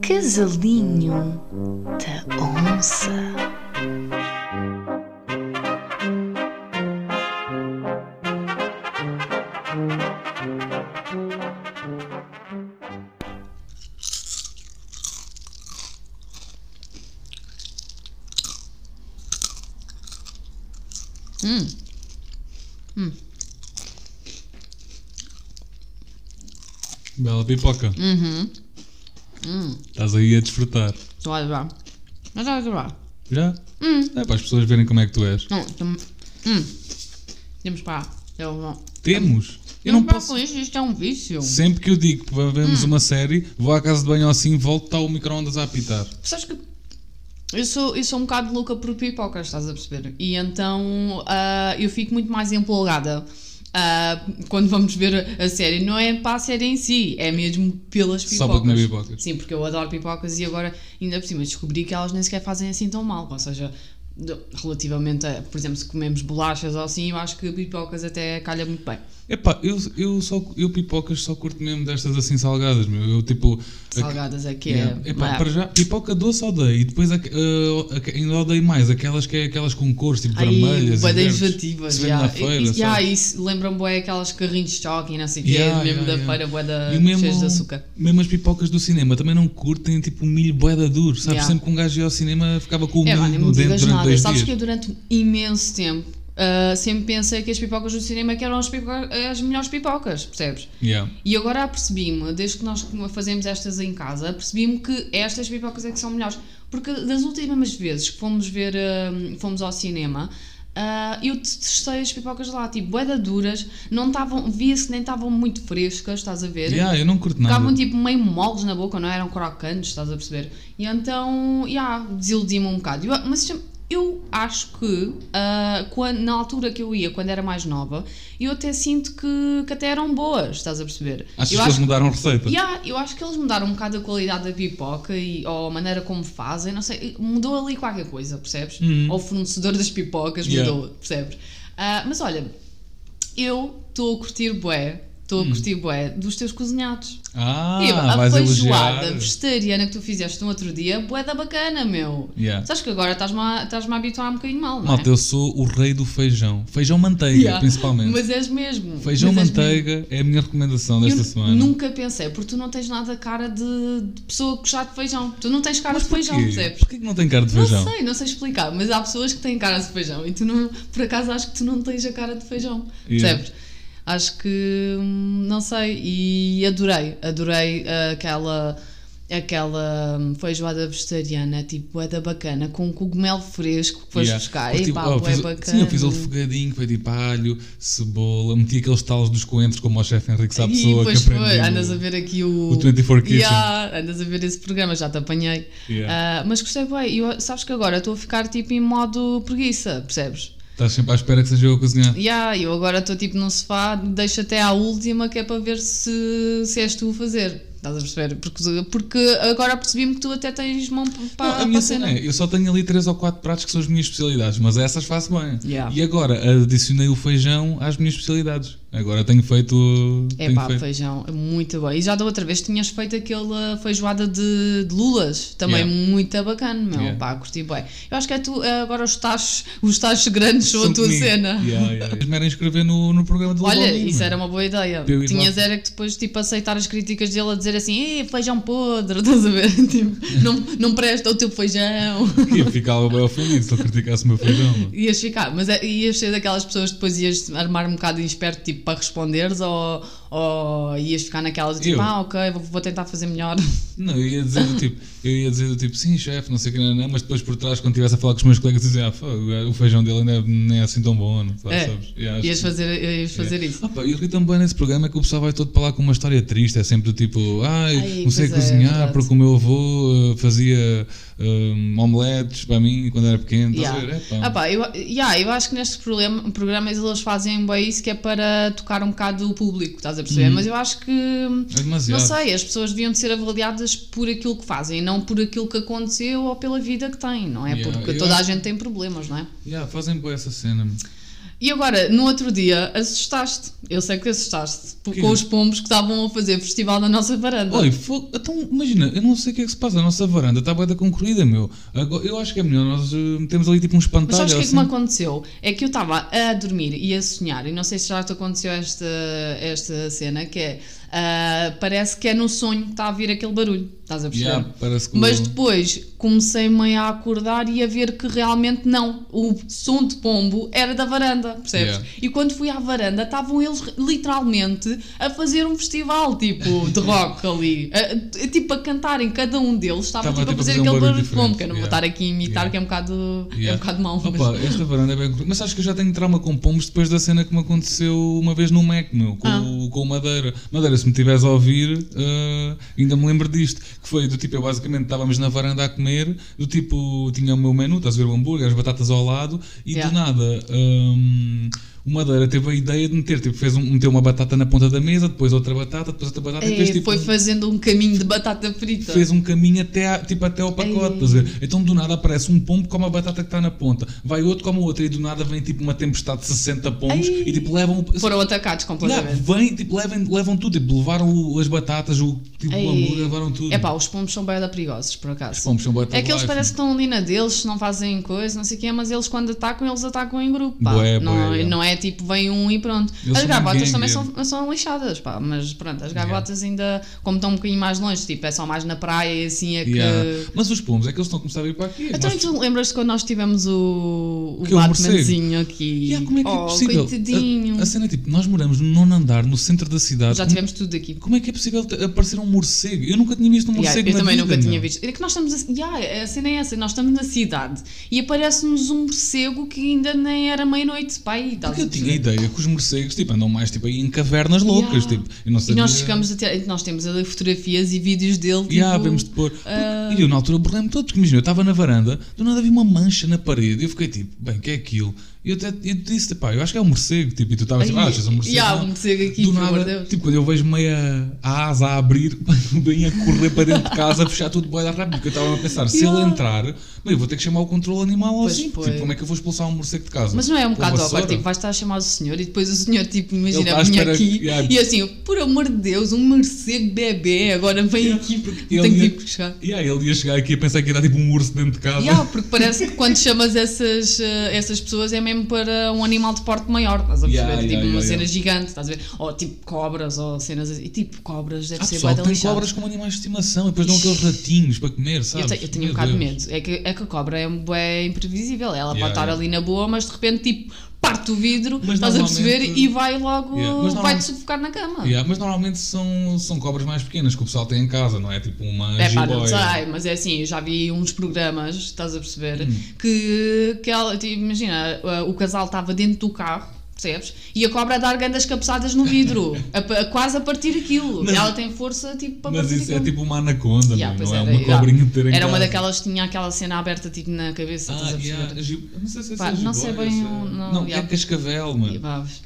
Casalinho da Onça. Bela pipoca. Uhum. Estás aí a desfrutar. Estou a adorar. Mas estás a adorar. Já? Hum. É para as pessoas verem como é que tu és. Não, tam- hum. Temos pá. Eu não. Temos. Eu não posso. com isto, isto é um vício. Sempre que eu digo que Hum. vemos uma série, vou à casa de banho assim, volto, está o micro-ondas a apitar. Sabes que eu sou, eu sou um bocado louca por pipocas, estás a perceber? E então ah, eu fico muito mais empolgada ah, quando vamos ver a série. Não é para a série em si, é mesmo pelas pipocas. Só para comer pipocas. Sim, porque eu adoro pipocas e agora, ainda por cima, descobri que elas nem sequer fazem assim tão mal. Ou seja, relativamente a, por exemplo, se comemos bolachas ou assim, eu acho que pipocas até calha muito bem. Epá, eu, eu, só, eu pipocas só curto mesmo destas assim salgadas, meu. Eu tipo. Salgadas aqui Yeah. é. Epá, é. para já, pipoca doce odeio. E depois uh, ainda odeio mais aquelas que é aquelas com cores, tipo Ai, vermelhas. bué verdes, enjoativas, que já. na feira, E- já, isso lembram bué aquelas carrinhos de choque e não sei o quê, Yeah, mesmo yeah, da yeah. feira, bué da, cheios de açúcar. mesmo as pipocas do cinema também não curtem tipo milho boeda duro, sabes? Yeah. Sempre que um gajo ia ao cinema ficava com o É, milho no digas durante nada. dois Sabes dias. que eu durante um imenso tempo ah, sempre pensei que as pipocas do cinema que eram as, pipoca- as melhores pipocas, percebes? Yeah. E agora apercebi-me, desde que nós fazemos estas em casa, apercebi-me que estas pipocas é que são melhores. Porque das últimas vezes que fomos ver, ah, fomos ao cinema, ah, eu testei as pipocas lá, tipo, boeda duras, não estavam, via-se que nem estavam muito frescas, estás a ver? Yeah, eu não curto nada. Ficavam tipo meio moles na boca, não eram crocantes, estás a perceber? E então, yeah, desiludi-me um bocado. Eu- mas eu acho que ah, quando, na altura que eu ia, quando era mais nova, eu até sinto que, que até eram boas, estás a perceber? Achas eu que eles mudaram a receita? Yeah, eu acho que eles mudaram um bocado a qualidade da pipoca e, ou a maneira como fazem, não sei, mudou ali qualquer coisa, percebes? Uhum. Ou o fornecedor das pipocas Yeah. mudou, percebes? Ah, mas olha, eu estou a curtir bué, estou a curtir bué dos teus cozinhados. Hum. Ah, E a feijoada elogiar. vegetariana que tu fizeste no outro dia, bué da bacana, meu. Yeah. Sabes que agora estás-me a, estás-me a habituar um bocadinho mal, não é? Malta, eu sou o rei do feijão. Feijão manteiga, Yeah. principalmente. Mas és mesmo. Feijão mas mesmo. manteiga é a minha recomendação desta eu semana. nunca pensei, porque tu não tens nada cara de, de pessoa que de feijão. Tu não tens cara de feijão, percebes? Porquê que não tem cara de feijão? Não sei, não sei explicar, mas há pessoas que têm cara de feijão e tu não, por acaso acho que tu não tens a cara de feijão, Yeah. percebes? Acho que hum, não sei e adorei, adorei aquela aquela hum, feijoada vegetariana, tipo, é da bacana, com cogumelo fresco que foste Yeah. buscar. Porque, E tipo, pá, oh, fiz- bacana. Sim, eu fiz o refogadinho, foi tipo alho, cebola, meti aqueles talos dos coentros como o chefe Henrique sabe pessoa que pois foi, aprendeu. andas a ver aqui o. o 24 Kitchen. Yeah, andas a ver esse programa, já te apanhei. Yeah. Ah, mas gostei bem. Eu, sabes que agora estou a ficar tipo em modo preguiça, percebes? Estás sempre à espera que seja eu a cozinhar. Yeah, eu agora estou tipo no sofá, deixo até à última que é para ver se, se és tu a fazer. Estás a perceber? Porque, porque agora percebi-me que tu até tens mão Não, para a para minha a cena é, eu só tenho ali 3 ou 4 pratos que são as minhas especialidades, mas essas faço bem. Yeah. E agora adicionei o feijão às minhas especialidades. Agora tenho feito. É tenho pá, feito. feijão, é muito bom. E já da outra vez tinhas feito aquela feijoada de, de lulas, também Yeah. muito bacana, meu. Yeah. Pá, curti bem. Eu acho que é tu, eh, agora os tachos, os tachos grandes são, a tua comigo. cena. Yeah, yeah. Eles me eram inscrever no, no programa de Olha, isso meu. era uma boa ideia. Eu Tinhas lá. era que depois tipo aceitar as críticas dele a dizer assim, "Ih, feijão podre, estás a ver? Tipo, não, não presta o teu feijão. Eu ficava bem ofendido se ele criticasse o meu feijão. Ias ficar, mas é- ias ser daquelas pessoas que depois ias armar um bocado de esperto tipo para responderes ou, ou ias ficar naquelas tipo, Eu? ah ok, vou, vou tentar fazer melhor. Não, eu ia dizer do tipo, eu ia dizer do tipo, sim, chefe, não sei o que, não, não, mas depois por trás, quando estivesse a falar com os meus colegas, dizia, ah, fogo, o feijão dele ainda nem é assim tão bom, não É, sabes? Ias fazer, ias fazer É. isso. Ah, pá, e o que também nesse programa é que o pessoal vai todo para lá com uma história triste. É sempre do tipo, ai, Ai, não sei é, cozinhar verdade. porque o meu avô uh, fazia um, omeletes para mim quando era pequeno. Yeah. ver? É, pá. Ah pá, eu, yeah, eu acho que nestes programas eles fazem bem isso que é para tocar um bocado o público, estás a perceber? Mas eu acho que É demasiado. Não sei, as pessoas deviam de ser avaliadas por aquilo que fazem, não por aquilo que aconteceu ou pela vida que têm, não é? Yeah, Porque toda a acho- gente tem problemas, não é? Yeah, fazem boa essa cena. meu. E agora, no outro dia, assustaste. Eu sei que assustaste por- Que? com os pombos que estavam a fazer festival na nossa varanda. Olha, então imagina, eu não sei o que é que se passa, a nossa varanda está bem da concorrida, meu. Agora, eu acho que é melhor nós eh, metemos ali tipo um Mas espantalho. sabes o que é que assim. me aconteceu? É que eu estava a dormir e a sonhar, e não sei se já te aconteceu esta, esta cena, que é, ah, parece que é no sonho que está a vir aquele barulho, estás a perceber? Yeah, Mas depois comecei meio a acordar e a ver que realmente não, o som de pombo era da varanda, percebes? Yeah. E quando fui à varanda estavam eles literalmente a fazer um festival, tipo, de rock ali, a- a- tipo a cantarem, cada um deles estava Estava, tipo, a tipo, a fazer fazer um aquele barulho barulho de pombo, que eu não vou diferente. estar aqui a imitar, Yeah. que é um bocado, é um Yeah. bocado mau. mas- Opa, esta varanda é bem. Mas acho que eu já tenho trauma com pombos depois da cena que me aconteceu uma vez no Mac, meu, com, Ah. o- com Madeira. Madeira, se me estiveres a ouvir, eh, ainda me lembro disto. Que foi do tipo, eu basicamente estávamos na varanda a comer, do tipo, tinha o meu menu, estás a ver o hambúrguer, as batatas ao lado, e Yeah. do nada. hum, o Madeira teve a ideia de meter, tipo, fez um, meteu uma batata na ponta da mesa, depois outra batata, depois outra batata e É, fez tipo. foi fazendo um caminho de batata frita. Fez um caminho até, a- tipo, até ao pacote, ver? Então do nada aparece um pombo com a batata que está na ponta, vai outro com a outra e do nada vem tipo uma tempestade de 60 pombos Ei. e tipo levam. Foram atacados completamente. vem, tipo, levam, levam tudo, tipo, levaram as batatas, o, tipo, o hambúrguer, levaram tudo. É pá, os pombos são bem perigosos, por acaso. Os pombos são bué É que eles parecem que estão ali na deles, não fazem coisa, não sei o quê, mas eles quando atacam, eles atacam em grupo, pá. Bué, não, bué, é. não é tipo, vem um e pronto. Eles as gaivotas também é. são, são lixadas, pá, mas pronto, as gaivotas ainda, como estão um bocadinho mais longe, tipo, é só mais na praia e assim é que... Yeah. Mas os pombos é que eles estão a começar a vir para aqui. Então Nós- tu lembras quando nós tivemos o, o é Batmanzinho aqui? Yeah, como é que é oh, possível? coitadinho. A, a cena é tipo, nós moramos no nono andar, no centro da cidade. Já Como- tivemos tudo aqui. Como é que é possível aparecer um morcego? Eu nunca tinha visto um Yeah, morcego eu na também vida, nunca tinha meu. visto. É que nós estamos. A, yeah, a cena é essa, nós estamos na cidade e aparece-nos um morcego que ainda nem era meia-noite. Pá, aí, estás eu tinha a ideia que os morcegos tipo, andam mais tipo, aí em cavernas loucas. Yeah. Tipo, eu não E sabia... nós chegamos a ter, nós temos ali fotografias e vídeos dele. Tipo, Yeah, vemos de pôr. ah, E eu na altura borrei-me todo, porque imagina, eu estava na varanda, do nada vi uma mancha na parede, e eu fiquei tipo, bem, o que é aquilo? E eu, até, eu disse, pá, eu acho que é um morcego, tipo, e tu estavas tipo, ah, achas um morcego? yeah, Não. um morcego aqui, do nada, de Deus. tipo, quando eu vejo meia a asa a abrir, bem a correr para dentro de casa, a fechar tudo bem rápido, porque eu estava a pensar, se Yeah. ele entrar, bem, eu vou ter que chamar o controle animal Pois assim, foi. tipo, como é que eu vou expulsar um morcego de casa? Mas não é um bocado awkward, tipo, vais estar a chamar o senhor e depois o senhor, tipo, imagina, vinha espera aqui yeah. e assim, por amor de Deus, um morcego bebê, agora vem Yeah, aqui porque ele tenho ia- que chegar. E aí ele ia chegar aqui a pensar que era tipo um urso dentro de casa. Yeah, porque parece que quando chamas essas, eh, essas pessoas é mesmo para um animal de porte maior, estás a perceber? Yeah, tipo yeah, uma yeah, cena gigante, estás a ver? Ou tipo cobras ou cenas assim. E tipo, cobras deve Há ser pessoal tem lixado. cobras como animais de estimação e depois dão aqueles ratinhos para comer, Eu, sabes? te- eu tenho um Meu bocado de medo. É que, é que a cobra é um bué imprevisível. Ela pode estar ali na boa, mas de repente, tipo, parte o vidro, Mas estás a perceber, e vai logo, Yeah, vai-te sufocar na cama. Yeah, mas normalmente são, são cobras mais pequenas que o pessoal tem em casa, não é? Tipo uma É pá, não sei, mas é assim, eu já vi uns programas, estás a perceber, Hum. que, que ela, tipo, imagina, o casal estava dentro do carro, percebes? E a cobra a dar grandes cabeçadas no vidro, a, a quase a partir aquilo. Mas- ela tem força, tipo, para Mas isso é tipo uma anaconda, Yeah, pois não é era, uma yeah. cobrinha em Era uma casa. daquelas que tinha aquela cena aberta, tipo, na cabeça, Ah, yeah, não sei se é Pá, não sei bem é- não, Não, yeah. é cascavel, mano.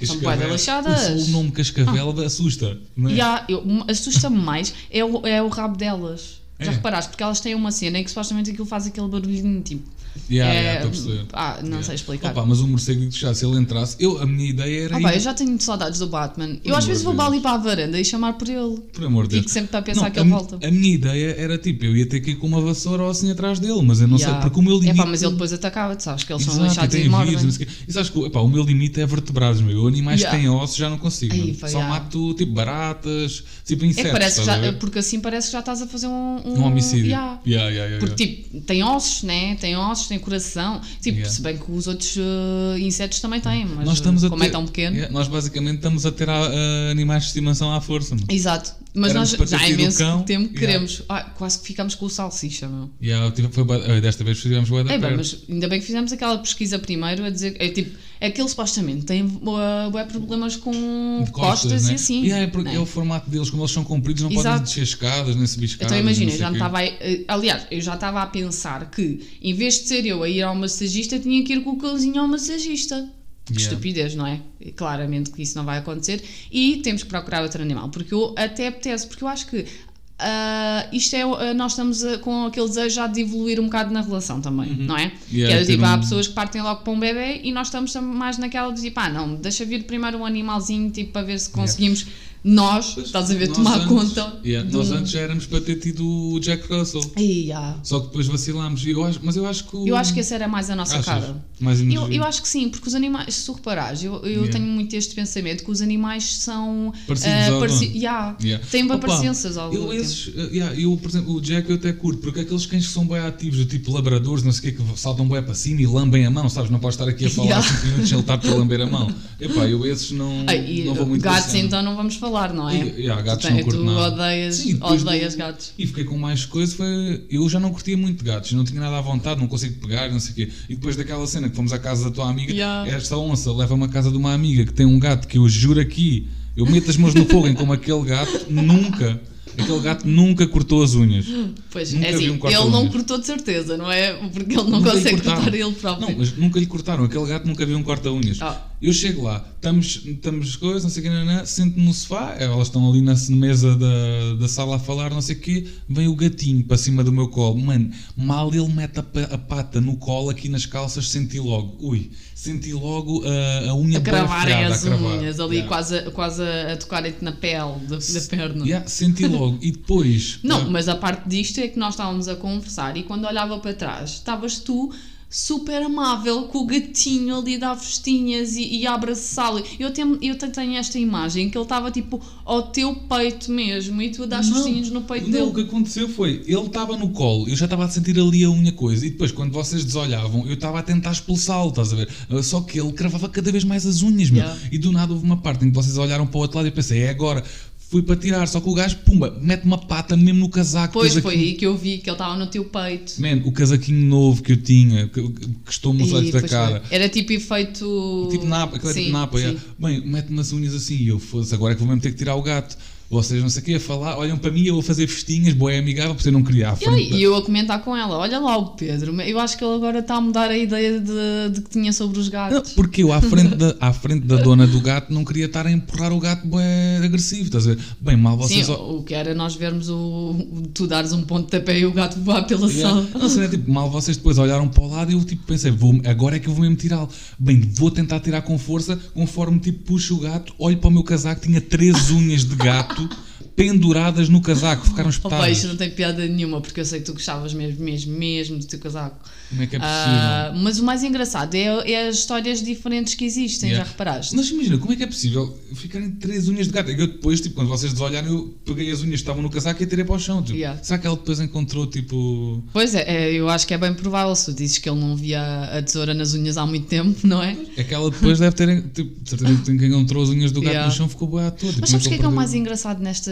São Cascavel. lixadas. O- nome cascavel assusta, não é? Eu- Assusta-me mais é o, é o rabo delas. Já É. reparaste? Porque elas têm uma cena em que supostamente aquilo faz aquele barulhinho tipo. Yeah, é, yeah, perceber. ah, não Yeah. sei explicar. Opa, mas o morcego, digo já, se ele entrasse, eu, a minha ideia era pá, ir, eu já tenho saudades do Batman. Eu amor às vezes de vou Deus. ali para a varanda e chamar por ele. por amor de Deus. Fico sempre a pensar Não, que a ele volta. A minha ideia era tipo, eu ia ter que ir com uma vassoura ou assim atrás dele, mas eu não Yeah. sei, porque o meu limite... É pá, mas ele depois atacava-te, sabes? Que eles são Exato, lixados e e, mordem. vírus. E sabes que epá, o meu limite é vertebrados, meu. Eu, Animais que têm ossos já não consigo. Aí, Só mato tipo baratas, tipo É insetos. que parece já, porque assim parece que já estás a fazer um, Um homicídio. Yeah. Yeah, yeah, yeah, Porque, tipo, tem ossos, né? Tem ossos, tem coração. Tipo, Yeah. se bem que os outros eh, insetos também têm, mas Nós estamos a como ter, é tão pequeno. Yeah, nós basicamente estamos a ter ah, animais de estimação à força, mano. Exato. Mas Éramos nós já há o imenso cão, tempo que queremos. Ah, quase que ficamos com o salsicha, meu. Yeah, tive- foi, ah, desta vez fizemos boa da É, bem, mas ainda bem que fizemos aquela pesquisa primeiro a dizer. É tipo, é que ele supostamente tem uh, problemas com De costas, né? e assim. Yeah, é porque né? é o formato deles, como eles são compridos, não podem Exato. descer escadas, nem subir escadas. Então imagina, eu já me estava. eh, Aliás, eu já estava a pensar que em vez de ser eu a ir ao massagista, tinha que ir com o cãozinho ao massagista. Que Yeah. estupidez, não é? Claramente que isso não vai acontecer. E temos que procurar outro animal. Porque eu até apetece, porque eu acho que ah, isto é, ah, nós estamos ah, com aquele desejo já de evoluir um bocado na relação também, não é? Yeah, que era ter tipo, há um- pessoas que partem logo para um bebê e nós estamos tam- mais naquela de tipo, ah não, deixa vir primeiro um animalzinho tipo, para ver se conseguimos nós, estás a ver, Nós tomar antes- conta. Yeah, de Nós antes já éramos para ter tido o Jack Russell. Ih, ah. Só que depois vacilámos. Eu acho, mas eu acho que. o- Eu acho que essa era mais a nossa Achas? cara. Mais Eu, eu acho que sim, porque os animais, se tu reparares, eu, eu Yeah. tenho muito este pensamento que os animais são Parecidos ao pareci- yeah, Yeah. têm bem Opa, parecenças ao eu. Esses, uh, yeah, eu, por exemplo, o Jack eu até curto, porque aqueles cães que são bem ativos, do tipo labradores, não sei o que, que saltam bem para cima e lambem a mão, sabes? Não podes estar aqui a falar Yeah. 5 minutos sem ele estar para lamber a mão. Epá, eu esses não, Ah, e não vou muito gatos então não vamos falar, não é? E- yeah, gatos tu, não curto tu nada. odeias, Sim, odeias do- gatos. E fiquei com mais coisa, foi. Eu já não curtia muito gatos, não tinha nada à vontade, não consigo pegar, não sei o quê. E depois daquela cena que fomos à casa da tua amiga, Yeah. esta onça leva-me à casa de uma amiga que tem um gato que eu juro aqui, eu meto as mãos no fogo em como aquele gato nunca, aquele gato nunca cortou as unhas. Pois, Nunca é assim, um ele não cortou de certeza, não é? Porque ele não Nunca consegue cortar ele próprio. Não, mas nunca lhe cortaram. Aquele gato nunca viu um corta-unhas. Ah. Eu chego lá, estamos, estamos coisas, não sei o que, sento-me no sofá, elas estão ali na mesa da, da sala a falar, não sei o quê, vem o gatinho para cima do meu colo. Mano, mal ele mete a, a pata no colo, aqui nas calças, senti logo, ui, senti logo a, a unha a cravarem as unhas ali, Yeah. quase, a- quase a tocarem-te na pele da, da perna. Yeah, senti logo. E depois. Não, ah, mas a parte disto é que nós estávamos a conversar e quando olhava para trás, estavas tu super amável com o gatinho ali a dar festinhas e, e a abraçá-lo. Eu tenho, eu te- tenho esta imagem que ele estava tipo ao teu peito mesmo e tu a dar Não, festinhas no peito não, o que dele. aconteceu foi, ele estava no colo, eu já estava a sentir ali a unha coisa, e depois quando vocês desolhavam, eu estava a tentar expulsá-lo, estás a ver? Uh, Só que ele cravava cada vez mais as unhas, meu. Yeah. E do nada houve uma parte em que vocês olharam para o outro lado e eu pensei, é agora. Fui para tirar, só que o gajo, pumba, mete uma pata mesmo no casaco. Pois foi casaquinho. aí que eu vi que ele estava no teu peito. Man, o casaquinho novo que eu tinha, que, que estou-me os E olhos da cara. foi. Era tipo efeito. Tipo napa, aquilo é Sim, tipo napa. sim. Bem, mete-me as unhas assim e eu foda-se, agora é que vou mesmo ter que tirar o gato. Vocês não sei o que a falar, olham para mim, eu vou fazer festinhas, boé amigável, porque eu não queria E, frente. e eu a comentar com ela: olha lá o Pedro, eu acho que ele agora está a mudar a ideia de, de que tinha sobre os Não, gatos. porque eu à frente, da, à frente da dona do gato não queria estar a empurrar o gato bué agressivo, estás a ver? Bem, mal vocês. Sim, o que era nós vermos o, o- tu dares um ponto de pé e o gato voar pela Yeah. sala. Não, sei, é tipo, mal vocês depois olharam para o lado e eu tipo pensei, vou, agora é que eu vou mesmo tirá-lo. Bem, vou tentar tirar com força, conforme tipo puxo o gato, olho para o meu casaco, tinha três unhas de gato penduradas no casaco, ficaram Opa, espetadas. isto não tem piada nenhuma, porque eu sei que tu gostavas mesmo, mesmo, mesmo do teu casaco. Como é que é possível? Ah, mas o mais engraçado é, é as histórias diferentes que existem, Yeah. já reparaste? Mas imagina, como é que é possível ficarem três unhas de gato? Eu depois, tipo, quando vocês desolharam, eu peguei as unhas que estavam no casaco e atirei para o chão. Tipo, Yeah. Será que ela depois encontrou, tipo. Pois é, é, eu acho que é bem provável se tu dizes que ele não via a tesoura nas unhas há muito tempo, não é? É que ela depois deve ter. Tipo, certeza que quem encontrou as unhas do gato Yeah. no chão ficou boa à toa. Tipo, Mas sabes o que é, que é o mais engraçado nesta,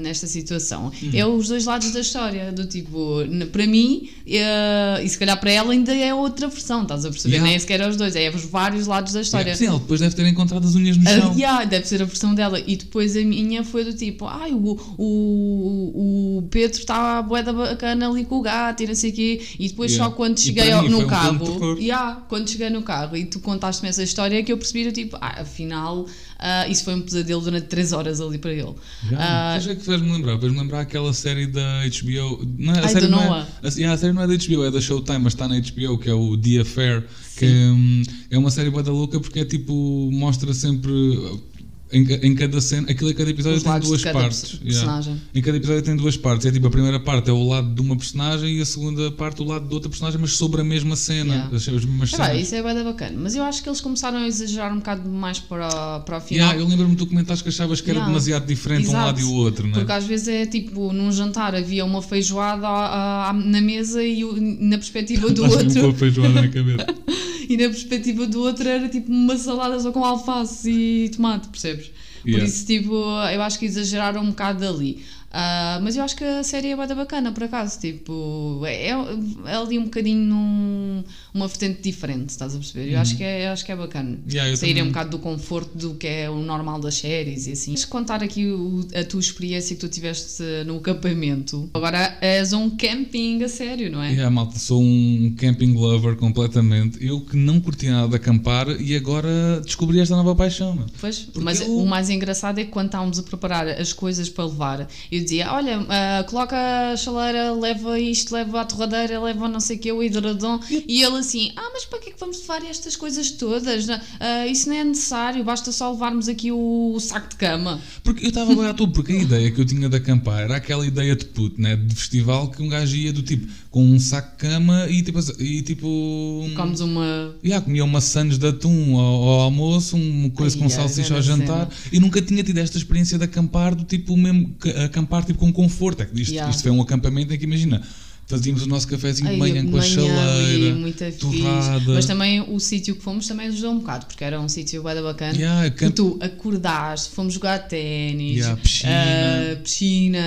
nesta situação? Hum. É os dois lados da história. Do tipo, para mim, eh, e se calhar para ela, ainda é outra versão, estás a perceber? Yeah. Nem sequer é os dois, é os vários lados da história. Yeah, Sim, ela depois deve ter encontrado as unhas no Ah, chão. yeah, deve ser a versão dela. E depois a minha foi do tipo: ai, o, o, o Pedro está bué da bacana ali com o gato e não sei o quê. E depois Yeah. só quando cheguei ao- no carro, yeah, quando cheguei no carro e tu contaste-me essa história, é que eu percebi do tipo: ah, afinal, ah, isso foi um pesadelo durante 3 horas ali para ele. Já, Ah, Sabes o que é que fez-me lembrar? Fez-me lembrar aquela série da HBO. Não, é- a Ai, série não é, a, yeah, a série não é da HBO, é da Showtime, mas está na HBO, que é o The Affair. Que hum, é uma série boa da louca porque é tipo. mostra sempre. Em, em cada cena, aquilo em cada episódio Os tem duas partes. yeah. Em cada episódio tem duas partes. É tipo, a primeira parte é o lado de uma personagem e a segunda parte o lado de outra personagem, mas sobre a mesma cena. Yeah. As, as mesmas é cenas. isso é da bacana. Mas eu acho que eles começaram a exagerar um bocado mais para, para o final. Yeah, eu lembro-me de tu comentares que achavas que era Yeah. demasiado diferente um Exato. lado e o outro, é? Porque às vezes é tipo, num jantar havia uma feijoada à- à- na mesa e na perspectiva do Estás-me com a outro. feijoada na cabeça. E na perspectiva do outro era tipo uma salada só com alface e tomate, percebes? Por Yeah. isso, tipo, eu acho que exageraram um bocado ali. Ah, mas eu acho que a série é bué da bacana, por acaso. Tipo, é, é ali um bocadinho num, uma vertente diferente, estás a perceber? Eu acho, que é, acho que é bacana. Uhum. Yeah, Saírem também. um bocado do conforto do que é o normal das séries e assim. Queres contar aqui o- a tua experiência que tu tiveste no acampamento? Agora és um camping a sério, não é? Yeah, malta, sou um camping lover completamente. Eu que não curtia nada de acampar e agora descobri esta nova paixão. meu. Pois, Porque mas eu- o mais engraçado é que quando estávamos a preparar as coisas para levar, eu dizia: Olha, ah, coloca a chaleira, leva isto, leva a torradeira, leva não sei o que, o hidradom. E ele assim: Ah, mas para que é que vamos levar estas coisas todas? Ah, isso não é necessário, basta só levarmos aqui o, o saco de cama. Porque eu estava bem à toa, porque a ideia que eu tinha de acampar era aquela ideia de puto, né? De festival que um gajo ia do tipo com um saco de cama e tipo. E, tipo Comes uma. Yeah, comia uma sandes de atum ao, ao almoço, uma coisa Ai, com salsicha ao jantar e nunca tinha tido esta experiência de acampar do tipo mesmo acampar tipo com conforto. É que isto, Yeah. isto foi um acampamento em que imagina, fazíamos o nosso cafezinho de manhã com a chaleira, fixe. torrada. Mas também o sítio que fomos também ajudou um bocado, porque era um sítio bem bacana. Yeah, camp- tu acordaste, fomos jogar ténis, Yeah, piscina. ah, piscina,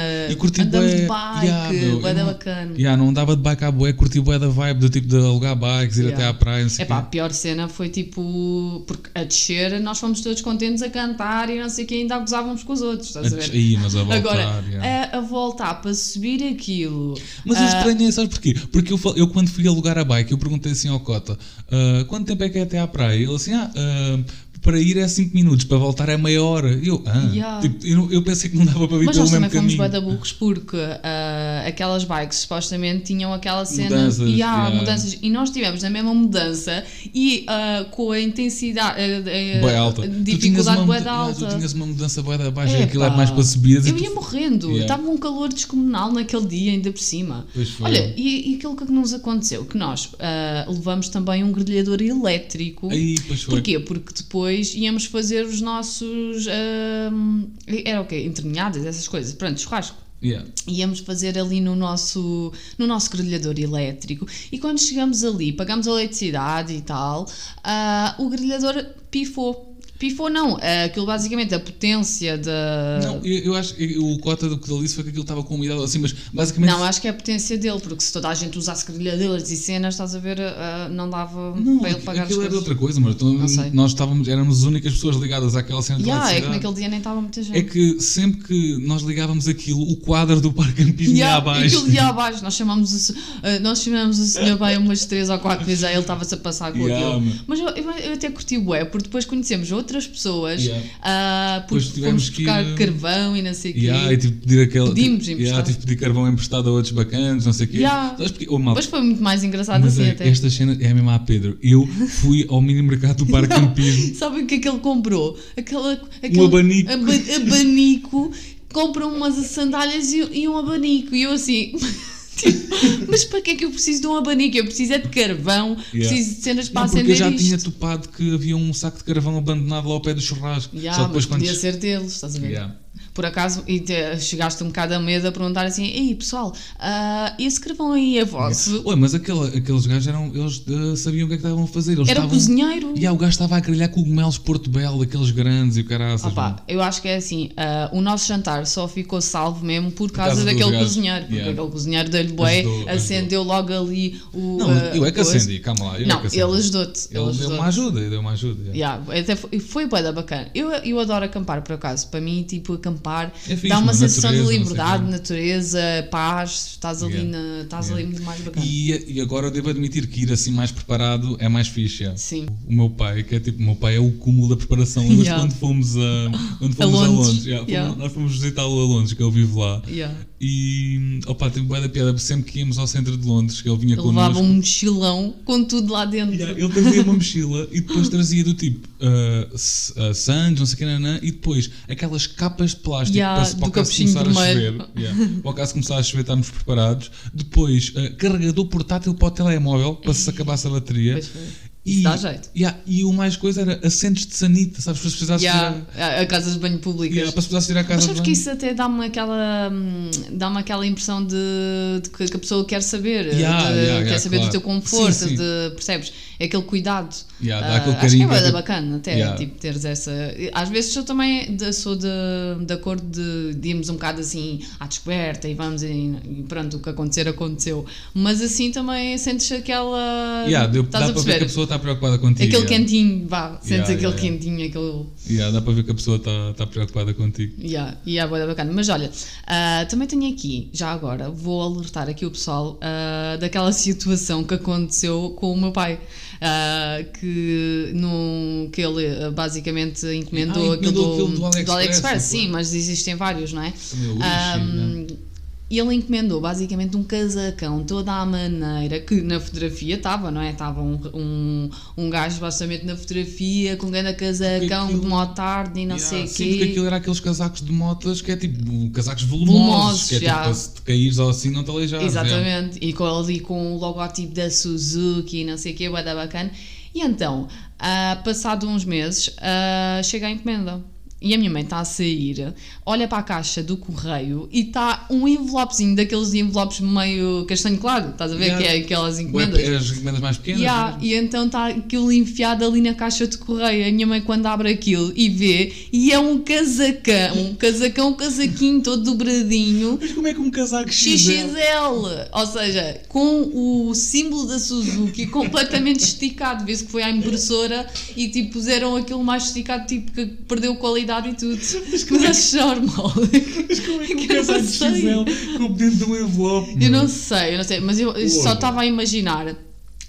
andamos bué- de bike, yeah, meu, bué da bacana. Yeah, não andava de bike à boé, curti bué da vibe do tipo de alugar bikes, ir Yeah. até à praia, não sei É pá, a pior cena foi tipo, porque a descer nós fomos todos contentes a cantar e não sei o que, ainda gozávamos com os outros, estás a ver? Aí, mas a voltar, Agora, yeah. a, a voltar para subir aquilo. Mas eu estranhei, sabes porquê? Porque eu, eu quando fui alugar a bike, eu perguntei assim ao Cota, "Ah, quanto tempo é que é até à praia? Ele assim, ah, ah, para ir é 5 minutos, para voltar é meia hora. Eu, ah, Yeah. tipo, eu, eu pensei que não dava para vir Mas pelo nós mesmo também fomos caminho. bué da burros porque ah, aquelas bikes supostamente tinham aquela cena Mudanças, e há yeah. mudanças e nós tivemos na mesma mudança e ah, com a intensidade ah, Bué alta. a dificuldade yeah, alta. Tu tinhas uma mudança da baixa, Epá, aquilo é mais para subidas. Eu tu- ia morrendo, Yeah. estava um calor descomunal naquele dia, ainda por cima. Pois foi. Olha, e, e aquilo que nos aconteceu, que nós ah, levamos também um grelhador elétrico. Aí, pois foi. Porquê? Porque depois íamos fazer os nossos. ahm, era o quê? Entranhadas, essas coisas. Pronto, churrasco. Yeah. Íamos fazer ali no nosso, no nosso grelhador elétrico e quando chegamos ali, pagamos a eletricidade e tal, ah, o grelhador pifou. Pifou não, ah, aquilo basicamente, a potência da... Não, eu, eu acho que o Cota do que ele disse foi que aquilo estava com umidade assim, mas basicamente. Não, acho que é a potência dele, porque se toda a gente usasse grelhadores e cenas, estás a ver, ah, não dava Não, para ele pagar aquilo era outra coisa, mas então, nós estávamos, éramos as únicas pessoas ligadas àquela cena de Yeah, é que naquele dia nem estava muita gente. É que sempre que nós ligávamos aquilo, o quadro do parque campismo ia Yeah, abaixo. Aquilo ia abaixo. Nós chamamos o, eh, nós chamamos o senhor bem umas três ou quatro vezes, aí ele estava-se a passar com Yeah, aquilo. Mas eu, eu, eu até curti o bué, porque depois conhecemos outras pessoas, Yeah. ah, porque tivemos que ir, buscar eh, carvão e não sei o quê. Yeah, e tive pedir aquele. Pedimos emprestado. yeah, tive pedir carvão emprestado a outros bacanas, não sei o quê. Yeah. Oh, Depois foi muito mais engraçado mas assim é, até. esta cena é mesmo a Pedro. Eu fui ao mini mercado do parque campismo. Sabem o que é que ele comprou? Aquela, aquele abanico. aba- abanico, compra umas sandálias e, e um abanico. E eu assim. Tipo, mas para que é que eu preciso de um abanico? Eu preciso é de carvão, Yeah. preciso de cenas para Não, porque eu acender já isto. tinha topado que havia um saco de carvão abandonado lá ao pé do churrasco. Ya, Só depois mas podia quando. ser deles, estás a ver? Yeah. Por acaso, e te- chegaste um bocado a medo a perguntar assim: Ei pessoal, ah, esse carvão aí é vosso? Oi, mas aquele, aqueles gajos eram. Eles eh, sabiam o que é que estavam a fazer. Eles Era o estavam, cozinheiro? E yeah, o gajo estava a grelhar cogumelos Porto Belo, daqueles grandes e o caraças. Opa, eu acho que é assim: ah, o nosso jantar só ficou salvo mesmo por causa causa daquele gajos. cozinheiro. Porque Yeah. aquele cozinheiro deu-lhe bué, Ajudou, ajudou. acendeu logo ali o. Não, ah, eu é que coisa. acendi, calma lá. Eu Não, é que ele ajudou-te. Ele deu ajudou-te. uma ajuda, ele deu uma ajuda. yeah. Yeah, até foi, foi bué da bacana. Eu, eu adoro acampar, por acaso. Para mim, tipo, acampar É fixe, dá uma sensação de natureza, sei liberdade, natureza, paz. Estás ali, Yeah. na, estás Yeah. ali muito mais bacana. E, e agora eu devo admitir que ir assim mais preparado é mais fixe. yeah. Sim. O meu pai, que é tipo, o meu pai é o cúmulo da preparação. Lembras Yeah. quando fomos a, quando A fomos a Londres. Londres? Yeah, fomos-. Nós fomos visitá-lo a Londres, que ele vive lá. E opa, teve bué da piada, sempre que íamos ao centro de Londres, que ele vinha Ele levava connosco. um mochilão com tudo lá dentro. Yeah, ele trazia uma mochila e depois trazia do tipo uh, s- uh, sandes, não sei o que, nanã, e depois aquelas capas de plástico Yeah, para, para o caso começar a chover. vermelho. Yeah. Para o caso começar a chover, estamos preparados. Depois, uh, carregador portátil para o telemóvel, para se acabasse a bateria. Isso dá jeito. yeah, e o mais coisa era assentos de sanita, sabes? Para se precisasse Yeah, tirar, a, a casas de banho públicas. yeah, para se precisasse tirar a casa Mas de sabes banho. que isso até dá-me aquela, hum, dá-me aquela impressão de, de que a pessoa quer saber, Yeah, de- yeah, quer yeah, saber claro. do teu conforto, Sim, sim. de, percebes? É aquele cuidado. Yeah, dá Ah, aquele acho que é bacana até, Yeah. tipo, teres essa... Às vezes eu também sou de, de acordo de, de irmos um bocado assim à descoberta e vamos e, e pronto, o que acontecer, aconteceu. Mas assim também sentes aquela... Yeah, deu, estás dá a para ver que a perceber? Está preocupada contigo. Aquele yeah. quentinho, vá, sentes Yeah, aquele yeah, quentinho, aquele. Yeah, dá para ver que a pessoa está tá preocupada contigo. Yeah, yeah, bué da bacana. Mas olha, ah, também tenho aqui, já agora, vou alertar aqui o pessoal ah, daquela situação que aconteceu com o meu pai. ah, que, no, que ele basicamente encomendou, Ah, aquilo encomendou do, aquilo do AliExpress, AliExpress, não foi? sim, mas existem vários, não é? Meu, Ahm, ele encomendou basicamente um casacão toda à maneira que na fotografia estava, não é? Estava um, um, um gajo basicamente na fotografia com um grande casacão aquilo- de motarde e não Yeah, sei o sim, quê. porque aquilo era aqueles casacos de motas que é tipo casacos volumosos, Volumosos, que é tipo já. para se te caíres ou assim não te aleijares. Exatamente, e com ali com o logotipo da Suzuki e não sei o que, bué da bacana. E então, ah, passado uns meses, ah, chega a encomenda. E a minha mãe está a sair, olha para a caixa do correio e está um envelopezinho daqueles envelopes meio castanho claro, estás a ver? Yeah. Que é aquelas encomendas. é as encomendas mais pequenas. Yeah, né? e então está aquilo enfiado ali na caixa de correio. A minha mãe, quando abre aquilo e vê, e é um casacão, um casacão, um casaquinho todo dobradinho, Mas como é que um casaco XXL, ou seja, com o símbolo da Suzuki completamente esticado, vê-se que foi à impressora e tipo puseram aquilo mais esticado, tipo que perdeu qualidade e tudo. Mas achas normal? Mas como é que um Eu não sei. XL coube dentro de um envelope? Eu não sei, eu não sei, mas eu eu só estava a imaginar.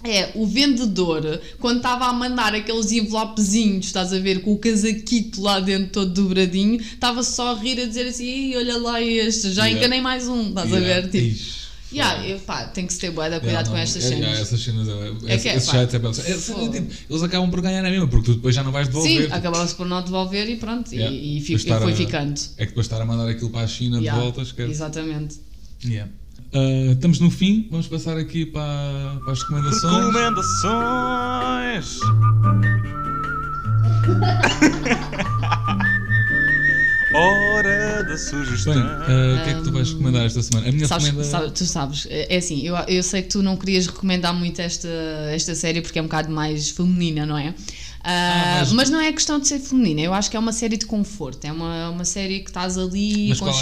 É, o vendedor, quando estava a mandar aqueles envelopezinhos, estás a ver, com o casaquito lá dentro todo dobradinho, estava só a rir a dizer assim: "Ih, olha lá este, já Yeah. enganei mais um, estás a Yeah. ver? Tipo, Ixi. Yeah, eu, pá, tem que se ter bué de Yeah, cuidado com não, estas é, cenas. yeah, essas cenas, é, É esse- que é, esses pá. sites é belo. É, tipo, eles acabam por ganhar na mesma, porque tu depois já não vais devolver. Sim, acabava-se por não devolver e pronto, e- Yeah. e, Depois fi- estar foi a- ficando. É que depois estar a mandar aquilo para a China Yeah, de volta, esquece. Exatamente. Yeah. Ah, estamos no fim, vamos passar aqui para, para as recomendações. Recomendações. Hora da sugestão. Bem, ah, o que é que tu vais recomendar esta semana? A minha Sabes, recomenda... sabe- tu sabes, é é assim, eu, eu sei que tu não querias recomendar muito esta, esta série porque é um bocado mais feminina, não é? Ah, Ah, mas- mas... não é questão de ser feminina, eu acho que é uma série de conforto, é uma, uma série que estás ali, qual é?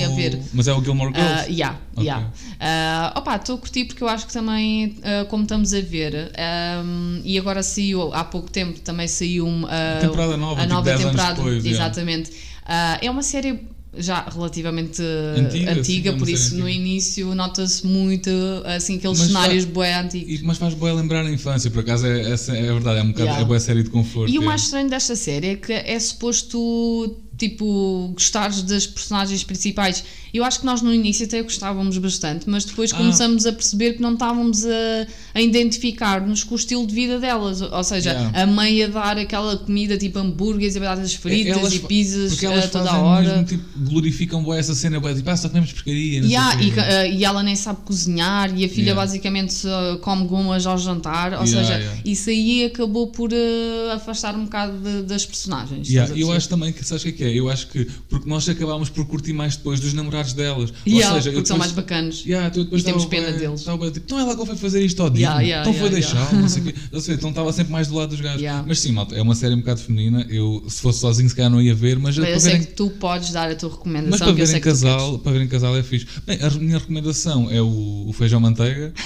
É a o- ver. Mas é o Gilmore Ah, Girls? yeah, Ok. yeah. Ah, opa, estou a curtir porque eu acho que também, ah, como estamos a ver, ahm, e agora saiu, há pouco tempo também saiu ah, Temporada nova, a tipo, nova 10 anos temporada, depois, yeah. exatamente. Ah, é uma série já relativamente Antiga, antiga, sim, é uma por isso no antiga. início nota-se muito assim aqueles Mas cenários fa- bué antigos. E- mas faz boa lembrar a infância, por acaso é, é, é verdade, é um bocado Yeah. é boa série de conforto. E o mais estranho desta série é que é suposto, tipo, gostares das personagens principais. Eu acho que nós no início até gostávamos bastante, mas depois Ah. começamos a perceber que não estávamos a, a identificar-nos com o estilo de vida delas. Ou seja, Yeah. a mãe a dar aquela comida tipo hambúrgueres e batatas fritas Elas e pizzas porque elas a toda a hora. Mesmo, tipo, glorificam boa essa cena, boa, tipo, ah, só comemos sei Yeah, e, eh, e ela nem sabe cozinhar e a filha Yeah. basicamente só come gomas ao jantar, ou seja, isso aí acabou por eh, afastar um bocado de- das personagens. Eu acho também que, sabes que é que é? Eu acho que, porque nós acabámos por curtir mais depois dos namorados delas. Yeah, Ou seja, eu porque são depois- mais bacanas. Yeah, depois E temos pena deles. bué, tipo, então ela que foi fazer isto ao dia. Yeah, yeah, então foi deixar, não sei o quê. Ver? Então estava sempre mais do lado dos gajos. Mas sim, malta, é uma série um bocado feminina. Eu, se fosse sozinho, se calhar não ia ver, mas, Mas para eu sei verem, que tu podes dar a tua recomendação, mas para que tu casal, para verem casal é fixe. Bem, a minha recomendação é o, o feijão manteiga.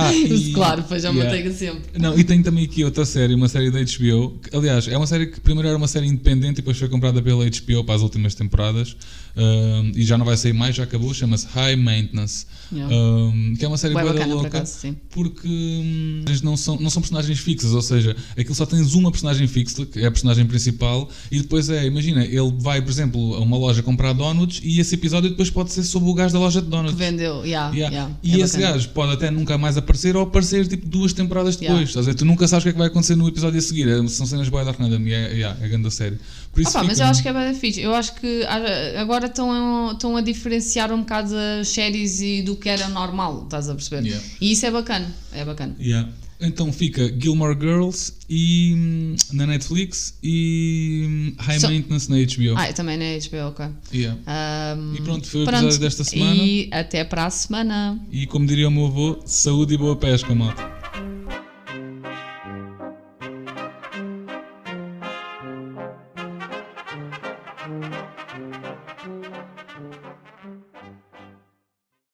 Ah, e- Claro, feijão manteiga sempre. Não, e tenho também aqui outra série, uma série da HBO. que, aliás, é uma série que primeiro era uma série independente e depois foi comprada pela HBO para as últimas temporadas. Um, e já não vai sair mais, já acabou. Chama-se High Maintenance. Yeah. Um, que é uma série da bacana, por louca. acaso. Porque hum, não são, não são personagens fixas, ou seja, aquilo só tens uma personagem fixa, que é a personagem principal, e depois é, imagina, ele vai, por exemplo, a uma loja comprar donuts e esse episódio depois pode ser sobre o gajo da loja de Que donuts. vendeu, yeah, Yeah. yeah, e é esse bacana. gajo pode até nunca mais aparecer ou aparecer tipo duas temporadas depois. Yeah. Ver? Tu nunca sabes o que é que vai acontecer no episódio a seguir. É- São cenas boas da e é, yeah, é grande a série. Por isso Opa, mas eu acho que é bem fixe. Eu acho que agora estão a, estão a diferenciar um bocado as séries e do que era normal, estás a perceber? Yeah. E isso é bacana, é bacana. Yeah. Então fica Gilmore Girls e, hum, na Netflix e hum, High Só- Maintenance na HBO. Ah, também na HBO, ok. Yeah. Ahm, E pronto, foi o episódio desta semana. E até para a semana. E como diria o meu avô, saúde e boa pesca, malta.